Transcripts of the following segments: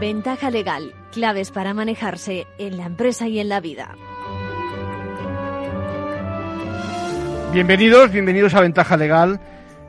Ventaja legal, claves para manejarse en la empresa y en la vida. Bienvenidos, bienvenidos a Ventaja Legal.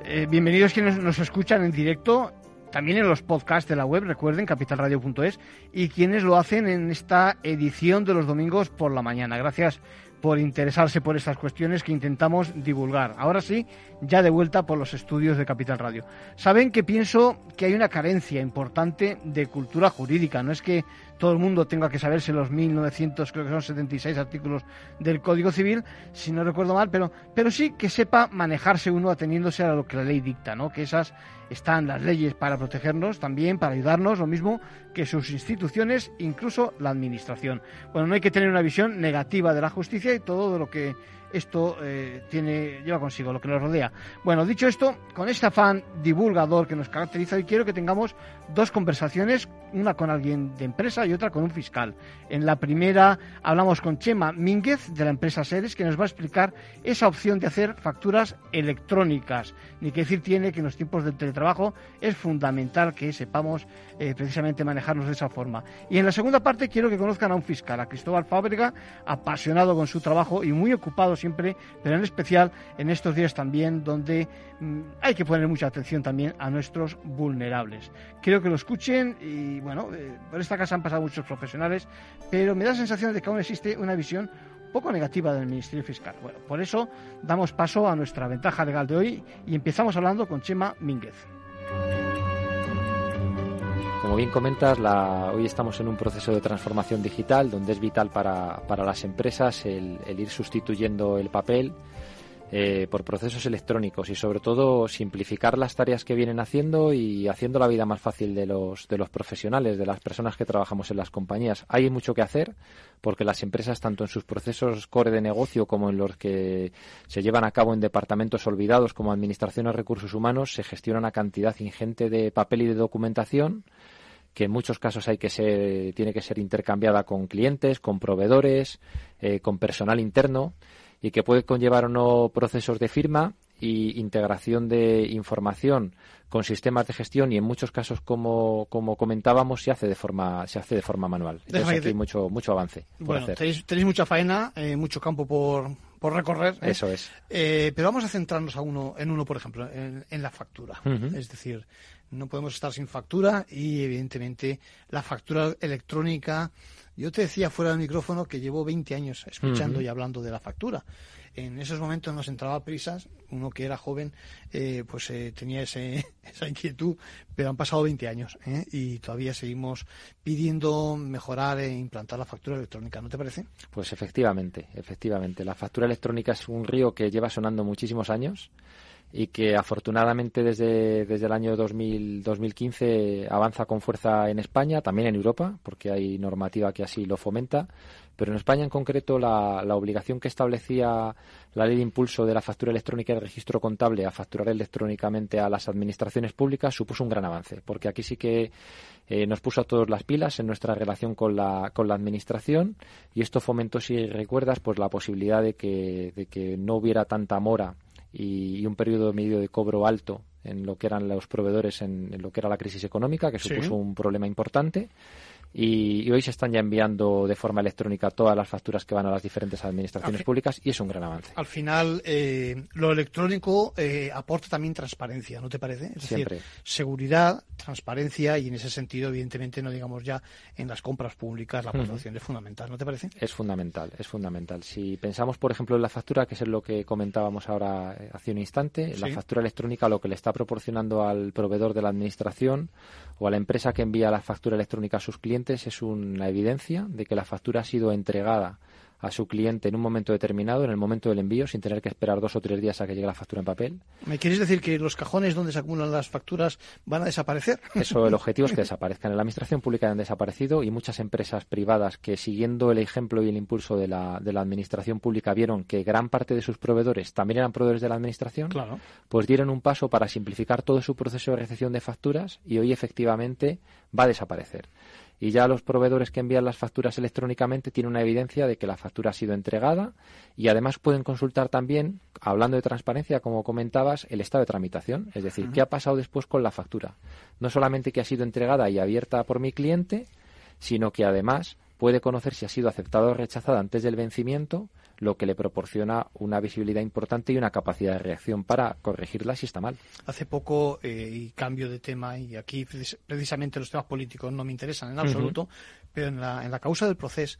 Eh, bienvenidos quienes nos escuchan en directo, también en los podcasts de la web, recuerden, capitalradio.es, y quienes lo hacen en esta edición de los domingos por la mañana. Gracias por interesarse por estas cuestiones que intentamos divulgar. Ahora sí, ya de vuelta por los estudios de Capital Radio. Saben que pienso que hay una carencia importante de cultura jurídica. No es que todo el mundo tenga que saberse los 1900, creo que son 76 artículos del Código Civil, si no recuerdo mal, pero, pero sí que sepa manejarse uno ateniéndose a lo que la ley dicta, ¿no? Que esas están las leyes para protegernos, también para ayudarnos, lo mismo que sus instituciones, incluso la administración. Bueno, no hay que tener una visión negativa de la justicia y todo lo que esto eh, tiene, lleva consigo, lo que nos rodea. Bueno, dicho esto, con este afán divulgador que nos caracteriza, hoy quiero que tengamos dos conversaciones, una con alguien de empresa y otra con un fiscal. En la primera hablamos con Chema Mínguez de la empresa Seres, que nos va a explicar esa opción de hacer facturas electrónicas. Ni que decir tiene que en los tiempos del teletrabajo es fundamental que sepamos eh, precisamente manejarnos de esa forma. Y en la segunda parte quiero que conozcan a un fiscal, a Cristóbal Fábrega, apasionado con su trabajo y muy ocupado siempre, pero en especial en estos días también donde mm, hay que poner mucha atención también a nuestros vulnerables. Quiero que lo escuchen y bueno, eh, por esta casa han pasado muchos profesionales, pero me da la sensación de que aún existe una visión poco negativa del Ministerio Fiscal. Bueno, por eso damos paso a nuestra ventaja legal de hoy y empezamos hablando con Chema Mínguez. Como bien comentas, hoy estamos en un proceso de transformación digital donde es vital para, las empresas el, ir sustituyendo el papel eh, por procesos electrónicos y sobre todo simplificar las tareas que vienen haciendo y haciendo la vida más fácil de los, de los profesionales, de las personas que trabajamos en las compañías. Hay mucho que hacer porque las empresas, tanto en sus procesos core de negocio como en los que se llevan a cabo en departamentos olvidados como Administración de Recursos Humanos, se gestiona una cantidad ingente de papel y de documentación que en muchos casos hay que ser, tiene que ser intercambiada con clientes, con proveedores, eh, con personal interno y que puede conllevar o no procesos de firma y integración de información con sistemas de gestión y en muchos casos como, como comentábamos se hace de forma se hace de forma manual. Entonces aquí hay mucho mucho avance bueno Tenéis, mucha faena eh, mucho campo por, por recorrer ¿eh? eso es. Pero vamos a centrarnos a uno en uno por ejemplo en, la factura. Es decir no podemos estar sin factura y evidentemente la factura electrónica. Yo te decía fuera del micrófono que llevo 20 años escuchando y hablando de la factura. En esos momentos nos entraba prisas, uno que era joven eh, pues eh, tenía ese, esa inquietud, pero han pasado 20 años ¿eh? y todavía seguimos pidiendo mejorar e implantar la factura electrónica, ¿no te parece? Pues efectivamente, efectivamente. La factura electrónica es un río que lleva sonando muchísimos años y que afortunadamente desde, desde el año 2000, 2015 avanza con fuerza en España, también en Europa, porque hay normativa que así lo fomenta, pero en España en concreto la, la obligación que establecía la ley de impulso de la factura electrónica y el registro contable a facturar electrónicamente a las administraciones públicas supuso un gran avance, porque aquí sí que eh, nos puso a todos las pilas en nuestra relación con la, con la administración y esto fomentó, si recuerdas, pues la posibilidad de que, de que no hubiera tanta mora y, un periodo medio de cobro alto en lo que eran los proveedores en, lo que era la crisis económica, que supuso un problema importante y, hoy se están ya enviando de forma electrónica todas las facturas que van a las diferentes administraciones públicas y es un gran avance. Al final, eh, lo electrónico eh, aporta también transparencia, ¿no te parece? Es decir, seguridad, transparencia y en ese sentido, evidentemente, no digamos ya en las compras públicas, la aportación es fundamental, ¿no te parece? Es fundamental, es fundamental. Si pensamos, por ejemplo, en la factura, que es lo que comentábamos ahora eh, hace un instante, la factura electrónica lo que le está proporcionando al proveedor de la administración o a la empresa que envía la factura electrónica a sus clientes es una evidencia de que la factura ha sido entregada a su cliente en un momento determinado, en el momento del envío, sin tener que esperar dos o tres días a que llegue la factura en papel. ¿Me quieres decir que los cajones donde se acumulan las facturas van a desaparecer? Eso, el objetivo es que desaparezcan. En la administración pública han desaparecido y muchas empresas privadas que, siguiendo el ejemplo y el impulso de la, de la administración pública, vieron que gran parte de sus proveedores también eran proveedores de la administración, pues dieron un paso para simplificar todo su proceso de recepción de facturas y hoy efectivamente va a desaparecer. Y ya los proveedores que envían las facturas electrónicamente tienen una evidencia de que la factura ha sido entregada y además pueden consultar también, hablando de transparencia, como comentabas, el estado de tramitación, es decir, qué ha pasado después con la factura. No solamente que ha sido entregada y abierta por mi cliente, sino que además puede conocer si ha sido aceptada o rechazada antes del vencimiento lo que le proporciona una visibilidad importante y una capacidad de reacción para corregirla si está mal. Hace poco, eh, y cambio de tema, y aquí precisamente los temas políticos no me interesan en absoluto, pero en la, en la causa del proceso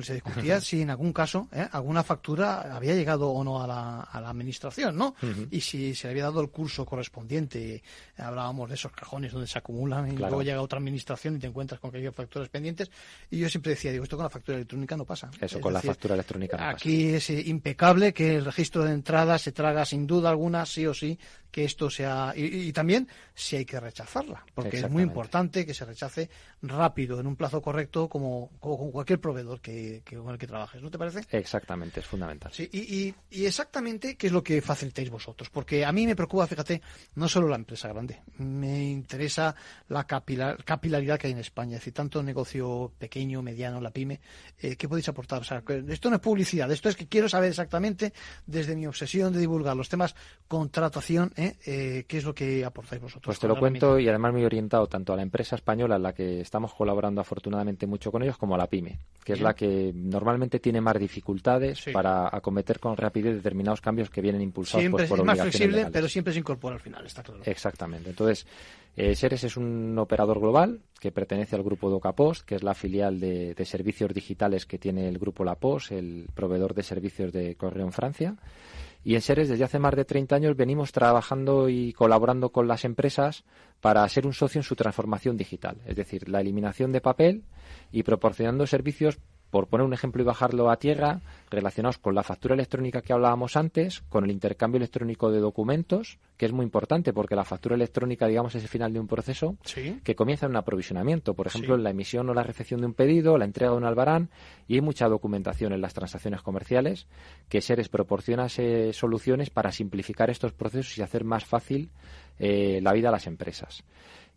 se discutía si en algún caso eh, alguna factura había llegado o no a la, a la administración, ¿no? Y si se le había dado el curso correspondiente. Hablábamos de esos cajones donde se acumulan y luego llega otra administración y te encuentras con que hay facturas pendientes. Y yo siempre decía, digo, esto con la factura electrónica no pasa. Eso, con la factura electrónica no aquí es eh, impecable que el registro de entrada se traga sin duda alguna, sí o sí, que esto sea. Y, también si hay que rechazarla, porque es muy importante que se rechace rápido, en un plazo correcto, como, con cualquier proveedor que, con el que trabajes, ¿no te parece? Exactamente, es fundamental. Sí, y, y, exactamente qué es lo que facilitáis vosotros, porque a mí me preocupa, fíjate, no solo la empresa grande, me interesa la capilaridad que hay en España, es decir, tanto negocio pequeño, mediano, la pyme, eh, ¿qué podéis aportar? O sea, esto no es publicidad, esto es que quiero saber exactamente, desde mi obsesión de divulgar los temas contratación, ¿eh? ¿eh? ¿Qué es lo que aportáis vosotros? Pues te lo cuento y además muy orientado tanto a la empresa española en la que estamos colaborando afortunadamente mucho con ellos como a la pyme, que es la que normalmente tiene más dificultades para acometer con rapidez determinados cambios que vienen impulsados siempre pues, por es más flexible, pero siempre se incorpora al final, está claro. Exactamente. Entonces, eh, Seres es un operador global que pertenece al grupo DocaPost, que es la filial de, de servicios digitales que tiene el grupo La Post, el proveedor de servicios de correo en Francia. Y en Seres, desde hace más de 30 años, venimos trabajando y colaborando con las empresas para ser un socio en su transformación digital, es decir, la eliminación de papel y proporcionando servicios por poner un ejemplo y bajarlo a tierra, relacionados con la factura electrónica que hablábamos antes, con el intercambio electrónico de documentos, que es muy importante porque la factura electrónica, digamos, es el final de un proceso que comienza en un aprovisionamiento, por ejemplo, en la emisión o la recepción de un pedido, la entrega de un albarán, y hay mucha documentación en las transacciones comerciales que Seres proporciona soluciones para simplificar estos procesos y hacer más fácil eh, la vida a las empresas.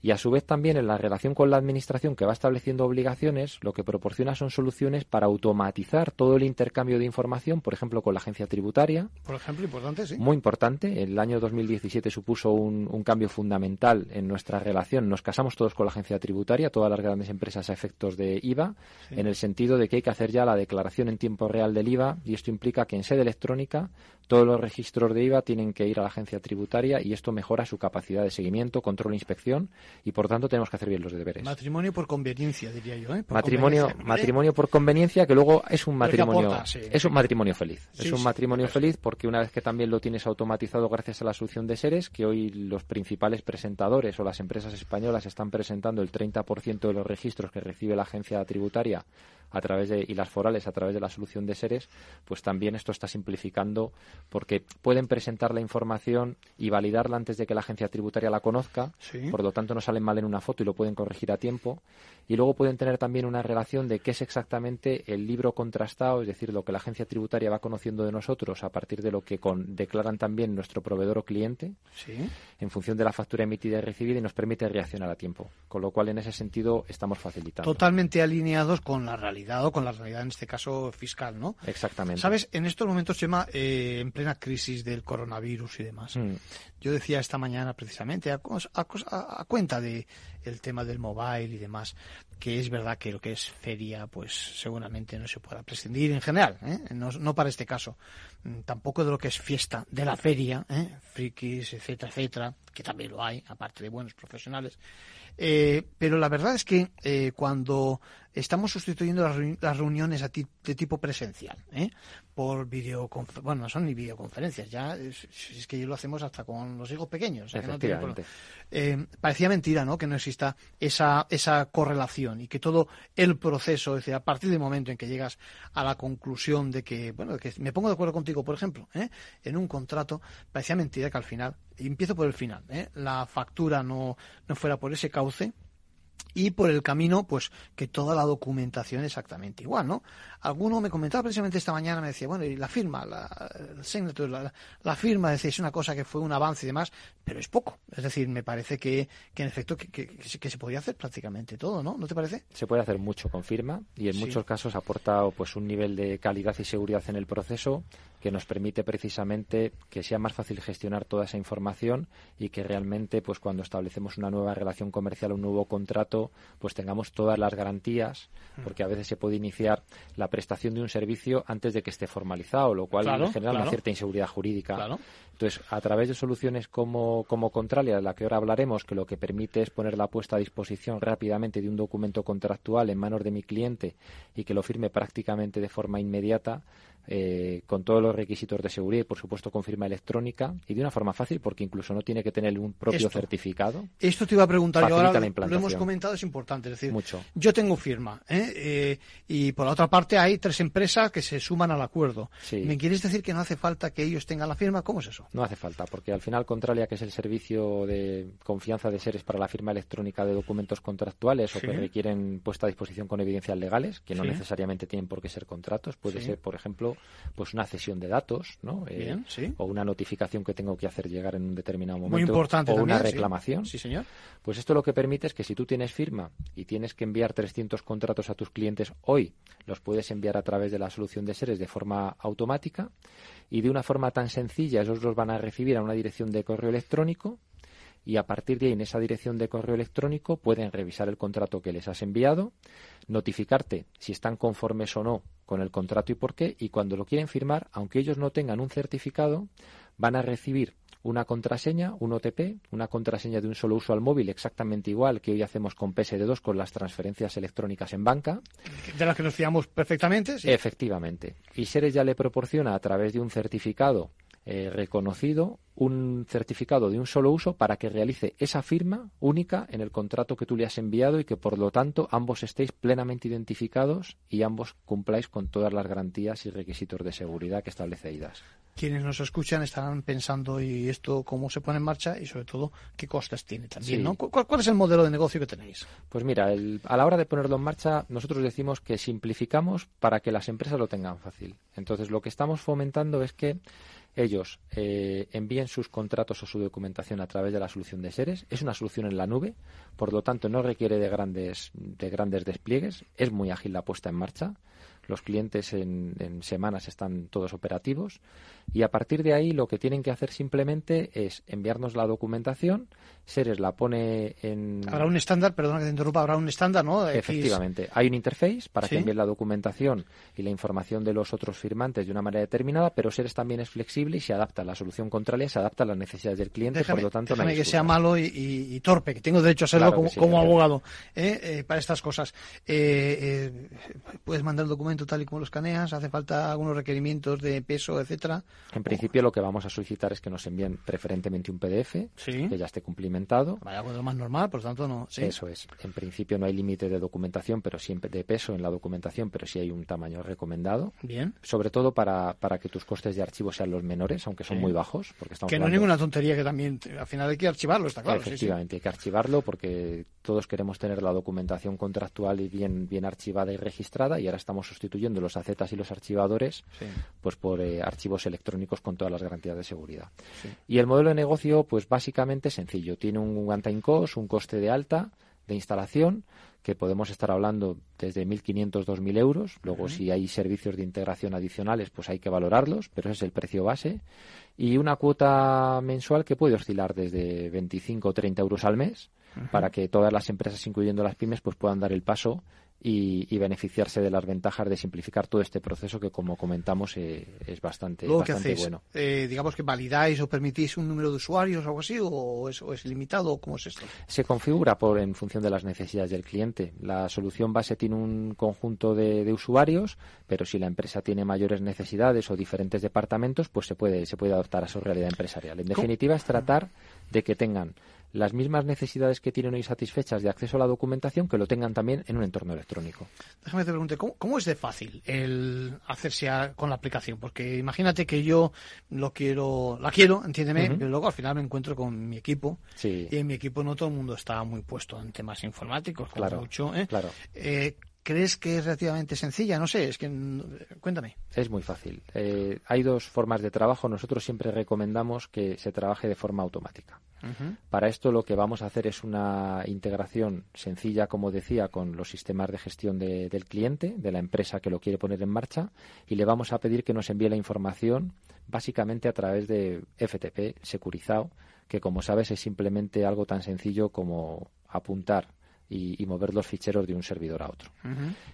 Y a su vez también en la relación con la administración que va estableciendo obligaciones, lo que proporciona son soluciones para automatizar todo el intercambio de información, por ejemplo, con la agencia tributaria. Por ejemplo, importante, sí. Muy importante. El año 2017 supuso un, cambio fundamental en nuestra relación. Nos casamos todos con la agencia tributaria, todas las grandes empresas a efectos de IVA, en el sentido de que hay que hacer ya la declaración en tiempo real del IVA y esto implica que en sede electrónica todos los registros de IVA tienen que ir a la agencia tributaria y esto mejora su capacidad de seguimiento, control e inspección y por tanto tenemos que hacer bien los deberes. Matrimonio por conveniencia, diría yo. ¿eh? matrimonio, matrimonio por conveniencia que luego es un matrimonio, es un matrimonio feliz. es un matrimonio feliz porque una vez que también lo tienes automatizado gracias a la solución de seres, que hoy los principales presentadores o las empresas españolas están presentando el 30% de los registros que recibe la agencia tributaria a través de, y las forales a través de la solución de seres, pues también esto está simplificando porque pueden presentar la información y validarla antes de que la agencia tributaria la conozca, por lo tanto no salen mal en una foto y lo pueden corregir a tiempo, y luego pueden tener también una relación de qué es exactamente el libro contrastado, es decir, lo que la agencia tributaria va conociendo de nosotros a partir de lo que con, declaran también nuestro proveedor o cliente, en función de la factura emitida y recibida y nos permite reaccionar a tiempo, con lo cual en ese sentido estamos facilitando. Totalmente alineados con la realidad con la realidad, en este caso fiscal, ¿no? Exactamente. Sabes, en estos momentos, Chema, eh, en plena crisis del coronavirus y demás, mm. yo decía esta mañana precisamente, a, a, cuenta de el tema del mobile y demás, que es verdad que lo que es feria, pues seguramente no se pueda prescindir en general, ¿eh? no, no, para este caso, mm, tampoco de lo que es fiesta de la feria, ¿eh? frikis, etcétera, etcétera, que también lo hay, aparte de buenos profesionales. Eh, pero la verdad es que eh, cuando estamos sustituyendo las, reuniones de tipo presencial, ¿eh? por videoconferencias, bueno, no son ni videoconferencias, ya es, que lo hacemos hasta con los hijos pequeños. parecía mentira, ¿no? Que no exista esa, esa correlación y que todo el proceso, es decir, a partir del momento en que llegas a la conclusión de que, bueno, que me pongo de acuerdo contigo, por ejemplo, en un contrato, parecía mentira que al final, y empiezo por el final, la factura no, no fuera por ese cauce y por el camino, pues que toda la documentación exactamente igual, ¿no? Alguno me comentaba precisamente esta mañana, me decía, bueno, y la firma, la, la, la, firma, decía, es una cosa que fue un avance y demás, pero es poco. Es decir, me parece que, que en efecto que, que, que, se podría hacer prácticamente todo, ¿no? ¿No te parece? Se puede hacer mucho con firma y en muchos casos aporta pues un nivel de calidad y seguridad en el proceso que nos permite precisamente que sea más fácil gestionar toda esa información y que realmente pues cuando establecemos una nueva relación comercial, un nuevo contrato, pues tengamos todas las garantías, mm. porque a veces se puede iniciar la prestación de un servicio antes de que esté formalizado, lo cual genera una cierta inseguridad jurídica. Entonces, a través de soluciones como, como Contralia, de la que ahora hablaremos, que lo que permite es poner la puesta a disposición rápidamente de un documento contractual en manos de mi cliente y que lo firme prácticamente de forma inmediata, eh, con todos los requisitos de seguridad y, por supuesto, con firma electrónica y de una forma fácil, porque incluso no tiene que tener un propio certificado. Esto te iba a preguntar yo ahora, lo hemos comentado, es importante. Es decir, Mucho. yo tengo firma ¿eh? Eh, y por la otra parte hay tres empresas que se suman al acuerdo. ¿Me quieres decir que no hace falta que ellos tengan la firma? ¿Cómo es eso? No hace falta, porque al final, Contralia, que es el servicio de confianza de seres para la firma electrónica de documentos contractuales o que requieren puesta a disposición con evidencias legales, que no necesariamente tienen por qué ser contratos, puede ser, por ejemplo, pues una cesión de datos, ¿no? Eh, o una notificación que tengo que hacer llegar en un determinado momento. Muy importante o una reclamación. Sí. señor. Pues esto lo que permite es que si tú tienes firma y tienes que enviar 300 contratos a tus clientes hoy, los puedes enviar a través de la solución de seres de forma automática y de una forma tan sencilla, esos los van a recibir a una dirección de correo electrónico y a partir de ahí en esa dirección de correo electrónico pueden revisar el contrato que les has enviado, notificarte si están conformes o no con el contrato y por qué, y cuando lo quieren firmar, aunque ellos no tengan un certificado, van a recibir una contraseña, un OTP, una contraseña de un solo uso al móvil, exactamente igual que hoy hacemos con PSD2 con las transferencias electrónicas en banca. De las que nos fiamos perfectamente, sí. Efectivamente. Y Seres ya le proporciona a través de un certificado eh, reconocido un certificado de un solo uso para que realice esa firma única en el contrato que tú le has enviado y que por lo tanto ambos estéis plenamente identificados y ambos cumpláis con todas las garantías y requisitos de seguridad que establece IDAS. Quienes nos escuchan estarán pensando y esto cómo se pone en marcha y sobre todo qué costes tiene también, ¿no? ¿Cuál, es el modelo de negocio que tenéis? Pues mira, a la hora de ponerlo en marcha nosotros decimos que simplificamos para que las empresas lo tengan fácil. Entonces lo que estamos fomentando es que ellos eh, envíen sus contratos o su documentación a través de la solución de seres. Es una solución en la nube, por lo tanto no requiere de grandes, de grandes despliegues. Es muy ágil la puesta en marcha. Los clientes en, en semanas están todos operativos y a partir de ahí lo que tienen que hacer simplemente es enviarnos la documentación Seres la pone en... Habrá un estándar, perdona que te interrumpa, habrá un estándar, ¿no? Efectivamente. Hay un interface para que envíen la documentación y la información de los otros firmantes de una manera determinada, pero Seres también es flexible y se adapta a la solución contraria, se adapta a las necesidades del cliente, por lo tanto déjame que sea malo y, torpe, que tengo derecho a serlo como, abogado ¿eh? Eh, para estas cosas. Eh, puedes mandar el documento tal y como lo escaneas, hace falta algunos requerimientos de peso, etcétera. En principio lo que vamos a solicitar es que nos envíen preferentemente un PDF que ya esté cumplido Vaya, pues lo más normal, por tanto no. Eso es. En principio no hay límite de documentación, pero siempre de peso en la documentación, pero sí hay un tamaño recomendado. Bien. Sobre todo para, para que tus costes de archivo sean los menores, aunque son muy bajos. Porque estamos que no es ninguna tontería que también al final hay que archivarlo, está claro. Efectivamente, hay que archivarlo porque todos queremos tener la documentación contractual y bien, bien archivada y registrada y ahora estamos sustituyendo los acetas y los archivadores pues por eh, archivos electrónicos con todas las garantías de seguridad. Y el modelo de negocio, pues básicamente sencillo tiene un one-time cost, un coste de alta de instalación, que podemos estar hablando desde 1.500, 2.000 euros. Luego, si hay servicios de integración adicionales, pues hay que valorarlos, pero ese es el precio base. Y una cuota mensual que puede oscilar desde 25 o 30 euros al mes, para que todas las empresas, incluyendo las pymes, pues puedan dar el paso y, beneficiarse de las ventajas de simplificar todo este proceso que, como comentamos, eh, es bastante, bastante bueno. Eh, digamos que validáis o permitís un número de usuarios o algo así, o es, es limitado, ¿cómo es esto? Se configura por en función de las necesidades del cliente. La solución base tiene un conjunto de, usuarios, pero si la empresa tiene mayores necesidades o diferentes departamentos, pues se puede, se puede adaptar a su realidad empresarial. En definitiva, es tratar de que tengan las mismas necesidades que tienen hoy satisfechas de acceso a la documentación que lo tengan también en un entorno electrónico. Déjame te pregunte, ¿cómo, es de fácil el hacerse con la aplicación? Porque imagínate que yo lo quiero, la quiero, entiéndeme, pero luego al final me encuentro con mi equipo y en mi equipo no todo el mundo está muy puesto en temas informáticos, claro, mucho. ¿eh? Claro. Eh, ¿Crees que es relativamente sencilla? No sé, es que cuéntame. Es muy fácil. Eh, hay dos formas de trabajo. Nosotros siempre recomendamos que se trabaje de forma automática. Para esto lo que vamos a hacer es una integración sencilla, como decía, con los sistemas de gestión del cliente, de la empresa que lo quiere poner en marcha, y le vamos a pedir que nos envíe la información básicamente a través de FTP securizado, que como sabes es simplemente algo tan sencillo como apuntar y, mover los ficheros de un servidor a otro.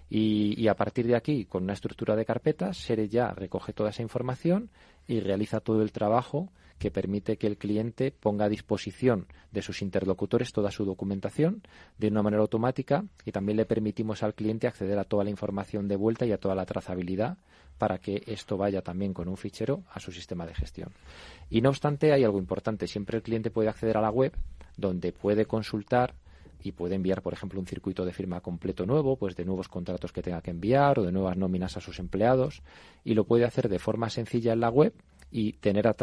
y, a partir de aquí, con una estructura de carpetas, Sere ya recoge toda esa información y realiza todo el trabajo que permite que el cliente ponga a disposición de sus interlocutores toda su documentación de una manera automática y también le permitimos al cliente acceder a toda la información de vuelta y a toda la trazabilidad para que esto vaya también con un fichero a su sistema de gestión. Y no obstante, hay algo importante. Siempre el cliente puede acceder a la web donde puede consultar y puede enviar, por ejemplo, un circuito de firma completo nuevo, pues de nuevos contratos que tenga que enviar o de nuevas nóminas a sus empleados y lo puede hacer de forma sencilla en la web y tener a,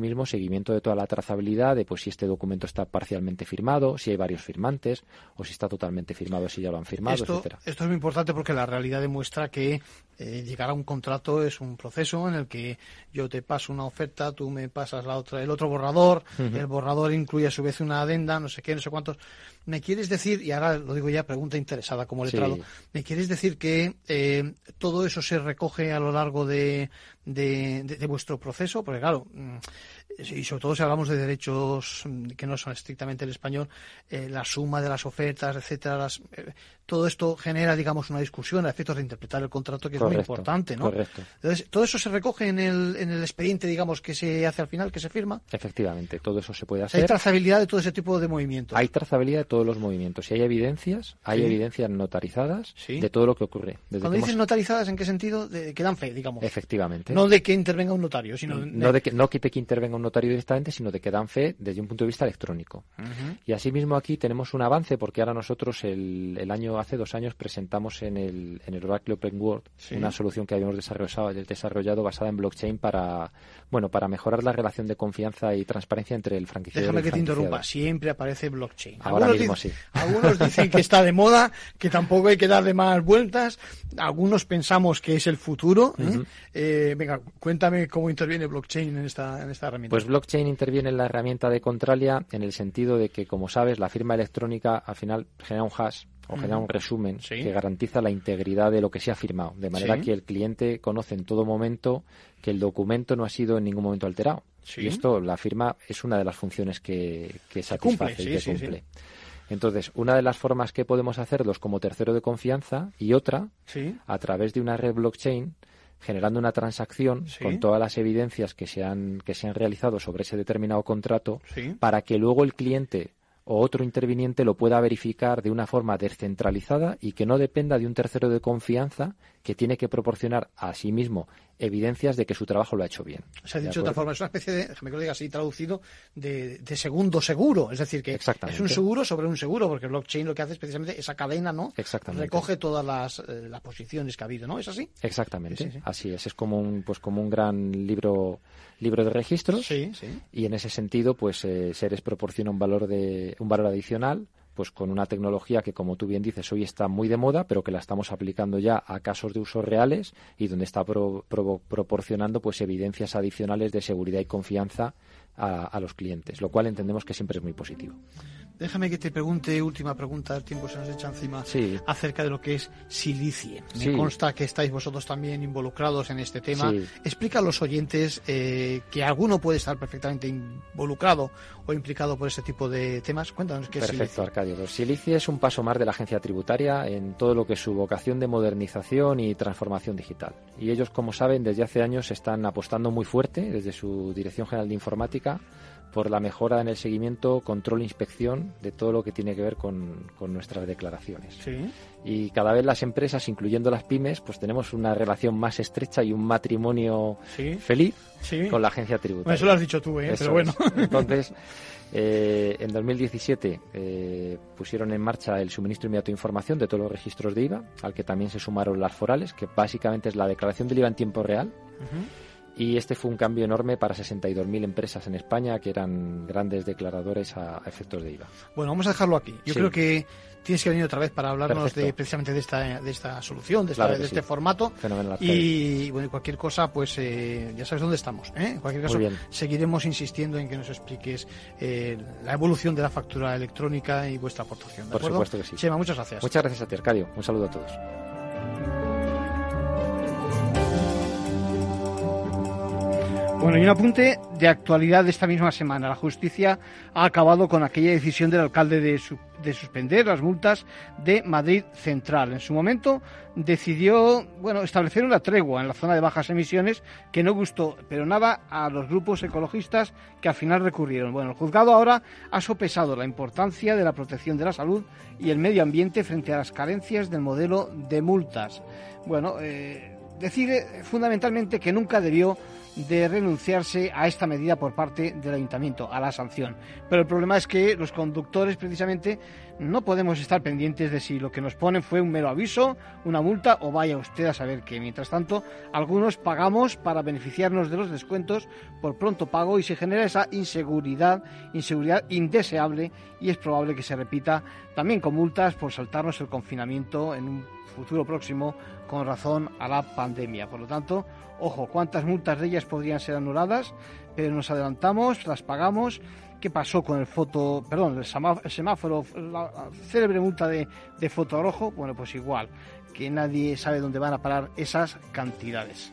mismo seguimiento de toda la trazabilidad de pues si este documento está parcialmente firmado, si hay varios firmantes o si está totalmente firmado, si ya lo han firmado, esto, etcétera. Esto es muy importante porque la realidad demuestra que eh, llegar a un contrato es un proceso en el que yo te paso una oferta, tú me pasas la otra, el otro borrador, el borrador incluye a su vez una adenda, no sé qué, no sé cuántos. ¿Me quieres decir, y ahora lo digo ya, pregunta interesada como letrado, ¿me quieres decir que eh, todo eso se recoge a lo largo de, de, de, vuestro proceso? Porque claro, mm, y sobre todo si hablamos de derechos que no son estrictamente el español, eh, la suma de las ofertas, etcétera, las, eh, todo esto genera, digamos, una discusión a efectos de interpretar el contrato que es muy importante, ¿no? Correcto. Entonces, todo eso se recoge en el, en el expediente, digamos, que se hace al final, que se firma. Efectivamente, todo eso se puede hacer. Hay trazabilidad de todo ese tipo de movimientos. Hay trazabilidad de todos los movimientos. Si hay evidencias, hay evidencias notarizadas de todo lo que ocurre. Cuando dices notarizadas, ¿en qué sentido? De que dan fe, digamos. Efectivamente. No de que intervenga un notario, sino no de que no quite que intervenga un notario directamente, sino de que dan fe desde un punto de vista electrónico. Y asimismo aquí tenemos un avance porque ahora nosotros el, el año hace dos años presentamos presentamos en el, en el Oracle Open World una solución que habíamos desarrollado, desarrollado basada en blockchain para bueno para mejorar la relación de confianza y transparencia entre el franquiciado Déjame y el que te interrumpa, siempre aparece blockchain. Ahora algunos mismo sí. Algunos dicen que está de moda, que tampoco hay que darle más vueltas. Algunos pensamos que es el futuro. ¿eh? Eh, venga, cuéntame cómo interviene blockchain en esta, en esta herramienta. Pues blockchain interviene en la herramienta de Contralia en el sentido de que, como sabes, la firma electrónica al final genera un hash o genera un resumen que garantiza la integridad de lo que se ha firmado, de manera que el cliente conoce en todo momento que el documento no ha sido en ningún momento alterado. Y esto, la firma, es una de las funciones que, satisface y que cumple. Entonces, una de las formas que podemos hacerlos como tercero de confianza y otra, a través de una red blockchain, generando una transacción con todas las evidencias que se han, que se han realizado sobre ese determinado contrato para que luego el cliente o otro interviniente lo pueda verificar de una forma descentralizada y que no dependa de un tercero de confianza que tiene que proporcionar a sí mismo evidencias de que su trabajo lo ha hecho bien. Se ha dicho de otra forma, es una especie de, déjame que lo diga así traducido, de, segundo seguro. Es decir, que es un seguro sobre un seguro, porque el blockchain lo que hace es precisamente esa cadena, ¿no? Exactamente. Recoge todas las, eh, las posiciones que ha habido, ¿no? ¿Es así? Exactamente, así es. Es como un, pues como un gran libro, libro de registros. Y en ese sentido, pues eh, Seres proporciona un valor, de, un valor adicional pues con una tecnología que, como tú bien dices, hoy está muy de moda, pero que la estamos aplicando ya a casos de usos reales y donde está proporcionando pues evidencias adicionales de seguridad y confianza a, los clientes, lo cual entendemos que siempre es muy positivo. Déjame que te pregunte, última pregunta, el tiempo se nos echa encima, acerca de lo que es silicie. Me consta que estáis vosotros también involucrados en este tema. Explica a los oyentes eh, que alguno puede estar perfectamente involucrado o implicado por este tipo de temas. Cuéntanos qué es Perfecto, Arcadio. Pues silicie es un paso más de la agencia tributaria en todo lo que es su vocación de modernización y transformación digital. Y ellos, como saben, desde hace años están apostando muy fuerte desde su Dirección General de Informática por la mejora en el seguimiento, control e inspección de todo lo que tiene que ver con, nuestras declaraciones. Y cada vez las empresas, incluyendo las pymes, pues tenemos una relación más estrecha y un matrimonio feliz con la agencia tributaria. eso lo has dicho tú, ¿eh? pero bueno. Entonces, eh, en 2017 eh, pusieron en marcha el suministro inmediato de información de todos los registros de IVA, al que también se sumaron las forales, que básicamente es la declaración del IVA en tiempo real. Y este fue un cambio enorme para 62.000 empresas en España que eran grandes declaradores a, efectos de IVA. Bueno, vamos a dejarlo aquí. Yo creo que tienes que venir otra vez para hablarnos de, precisamente de esta, de esta solución, de, este formato. Y bueno, cualquier cosa, pues eh, ya sabes dónde estamos. ¿eh? En cualquier caso, seguiremos insistiendo en que nos expliques eh, la evolución de la factura electrónica y vuestra aportación. Por supuesto que sí. Chema, muchas gracias. Muchas gracias a ti, Arcadio. Un saludo a todos. Bueno, y un apunte de actualidad de esta misma semana. La justicia ha acabado con aquella decisión del alcalde de, suspender las multas de Madrid Central. En su momento decidió, bueno, establecer una tregua en la zona de bajas emisiones que no gustó, pero nada a los grupos ecologistas que al final recurrieron. Bueno, el juzgado ahora ha sopesado la importancia de la protección de la salud y el medio ambiente frente a las carencias del modelo de multas. Bueno, eh, decide fundamentalmente que nunca debió de renunciarse a esta medida por parte del ayuntamiento, a la sanción. Pero el problema es que los conductores precisamente no podemos estar pendientes de si lo que nos ponen fue un mero aviso, una multa o vaya usted a saber que. Mientras tanto, algunos pagamos para beneficiarnos de los descuentos por pronto pago y se genera esa inseguridad, inseguridad indeseable y es probable que se repita también con multas por saltarnos el confinamiento en un futuro próximo con razón a la pandemia. Por lo tanto, ojo, cuántas multas de ellas podrían ser anuladas, pero nos adelantamos, las pagamos. ¿Qué pasó con el foto, perdón, el semáforo, la célebre multa de, de foto rojo? Bueno, pues igual, que nadie sabe dónde van a parar esas cantidades.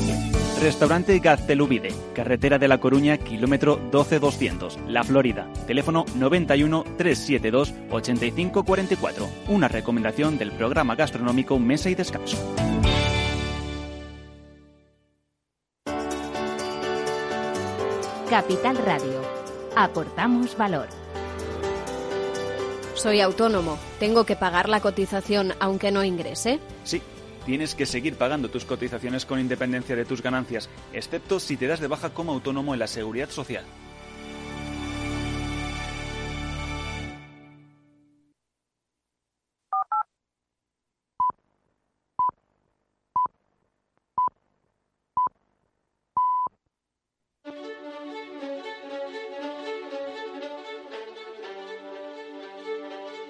Restaurante Gaztelubide, carretera de La Coruña, kilómetro 12200, La Florida. Teléfono 91 372 8544. Una recomendación del programa gastronómico Mesa y Descanso. Capital Radio. Aportamos valor. Soy autónomo. ¿Tengo que pagar la cotización aunque no ingrese? Sí, tienes que seguir pagando tus cotizaciones con independencia de tus ganancias, excepto si te das de baja como autónomo en la seguridad social.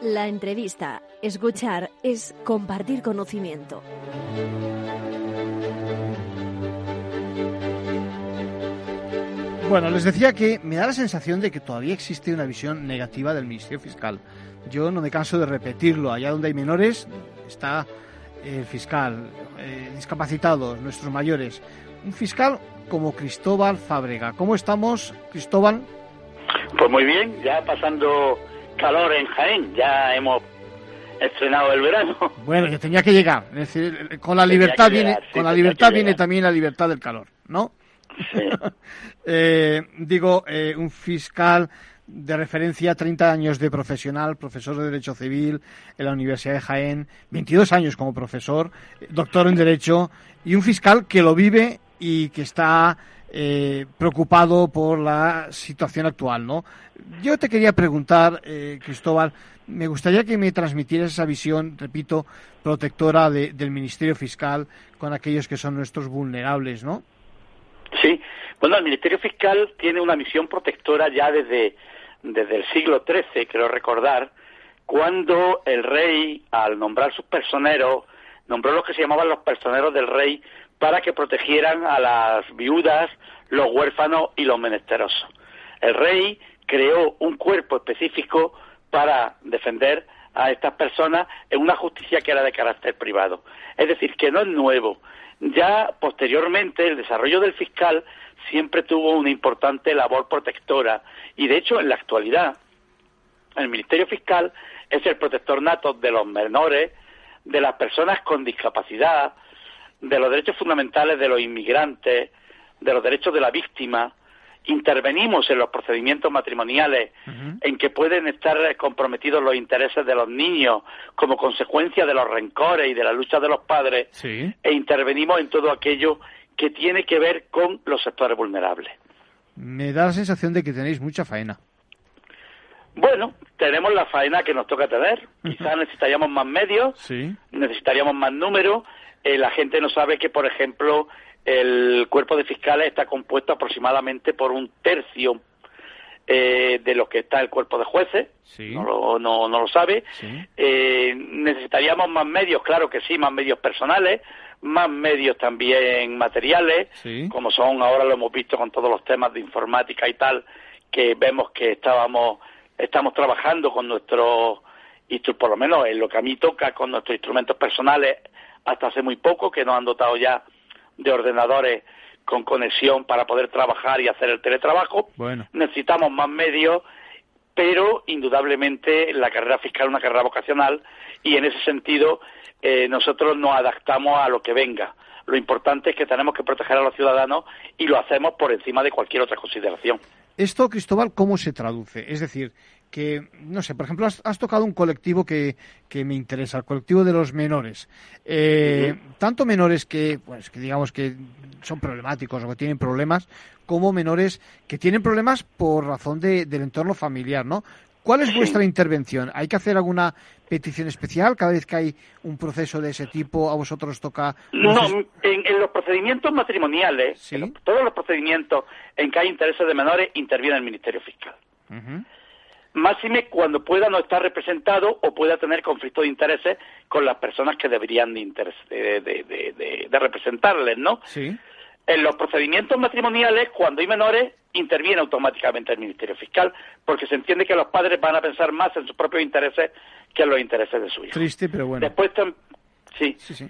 La entrevista, escuchar, es compartir conocimiento. Bueno, les decía que me da la sensación de que todavía existe una visión negativa del Ministerio Fiscal. Yo no me canso de repetirlo. Allá donde hay menores está el fiscal, eh, discapacitados, nuestros mayores. Un fiscal como Cristóbal Fábrega. ¿Cómo estamos, Cristóbal? Pues muy bien, ya pasando calor en Jaén, ya hemos estrenado el verano. Bueno, que tenía que llegar. Es decir, con la libertad viene, con la libertad viene también la libertad del calor, ¿no? eh, digo, eh, un fiscal de referencia, 30 años de profesional, profesor de Derecho Civil en la Universidad de Jaén, 22 años como profesor, doctor en Derecho, y un fiscal que lo vive y que está eh, preocupado por la situación actual, ¿no? Yo te quería preguntar, eh, Cristóbal, me gustaría que me transmitieras esa visión, repito, protectora de, del Ministerio Fiscal con aquellos que son nuestros vulnerables, ¿no? Sí, bueno, el Ministerio Fiscal tiene una misión protectora ya desde, desde el siglo XIII, creo recordar, cuando el rey, al nombrar sus personeros, nombró los que se llamaban los personeros del rey para que protegieran a las viudas, los huérfanos y los menesterosos. El rey creó un cuerpo específico para defender a estas personas en una justicia que era de carácter privado. Es decir, que no es nuevo. Ya posteriormente el desarrollo del fiscal siempre tuvo una importante labor protectora y de hecho en la actualidad el Ministerio Fiscal es el protector nato de los menores, de las personas con discapacidad, de los derechos fundamentales de los inmigrantes, de los derechos de la víctima, intervenimos en los procedimientos matrimoniales en que pueden estar comprometidos los intereses de los niños como consecuencia de los rencores y de la lucha de los padres e intervenimos en todo aquello que tiene que ver con los sectores vulnerables. Me da la sensación de que tenéis mucha faena. Bueno, tenemos la faena que nos toca tener. Quizás necesitaríamos más medios, necesitaríamos más números. Eh, la gente no sabe que, por ejemplo, el cuerpo de fiscales está compuesto aproximadamente por un tercio eh, de lo que está el cuerpo de jueces, no, lo, no, lo sabe. Eh, necesitaríamos más medios, claro que sí, más medios personales, más medios también materiales, como son ahora lo hemos visto con todos los temas de informática y tal, que vemos que estábamos, estamos trabajando con nuestros, por lo menos en lo que a mí toca, con nuestros instrumentos personales hasta hace muy poco, que nos han dotado ya de ordenadores con conexión para poder trabajar y hacer el teletrabajo. Necesitamos más medios, pero indudablemente la carrera fiscal es una carrera vocacional y en ese sentido eh, nosotros nos adaptamos a lo que venga. Lo importante es que tenemos que proteger a los ciudadanos y lo hacemos por encima de cualquier otra consideración. Esto, Cristóbal, ¿cómo se traduce? Es decir, que, no sé, por ejemplo, has, tocado un colectivo que, que, me interesa, el colectivo de los menores. Eh, tanto menores que, pues, que digamos que son problemáticos o que tienen problemas, como menores que tienen problemas por razón de, del entorno familiar, ¿no? ¿Cuál es vuestra intervención? ¿Hay que hacer alguna petición especial cada vez que hay un proceso de ese tipo? ¿A vosotros toca...? No, en, los procedimientos matrimoniales, todos los procedimientos en que hay intereses de menores, interviene el Ministerio Fiscal máxime cuando pueda no estar representado o pueda tener conflicto de intereses con las personas que deberían de, de, representarles, ¿no? Sí. En los procedimientos matrimoniales, cuando hay menores, interviene automáticamente el Ministerio Fiscal porque se entiende que los padres van a pensar más en sus propios intereses que en los intereses de su hijo. Triste, pero bueno. Después, sí. Sí, sí.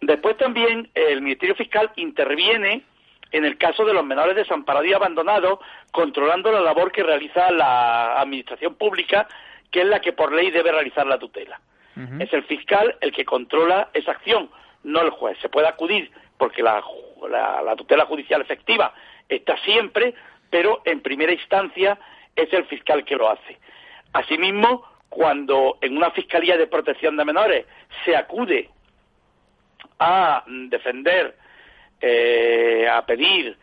Después también el Ministerio Fiscal interviene en el caso de los menores desamparados y abandonados, controlando la labor que realiza la Administración Pública, que es la que por ley debe realizar la tutela. Es el fiscal el que controla esa acción, no el juez. Se puede acudir porque la, la tutela judicial efectiva está siempre, pero en primera instancia es el fiscal que lo hace. Asimismo, cuando en una fiscalía de protección de menores se acude a defender, eh, a pedir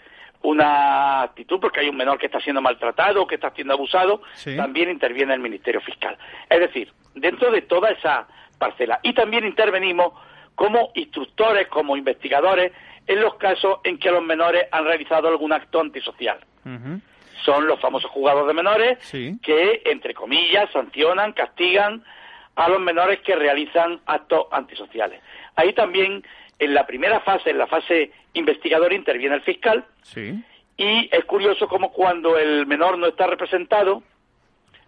una actitud porque hay un menor que está siendo maltratado, que está siendo abusado, también interviene el Ministerio Fiscal. Es decir, dentro de toda esa parcela. Y también intervenimos como instructores, como investigadores, en los casos en que los menores han realizado algún acto antisocial. Son los famosos jugadores de menores que, entre comillas, sancionan, castigan a los menores que realizan actos antisociales. Ahí también en la primera fase, en la fase investigadora, interviene el fiscal. Y es curioso como cuando el menor no está representado,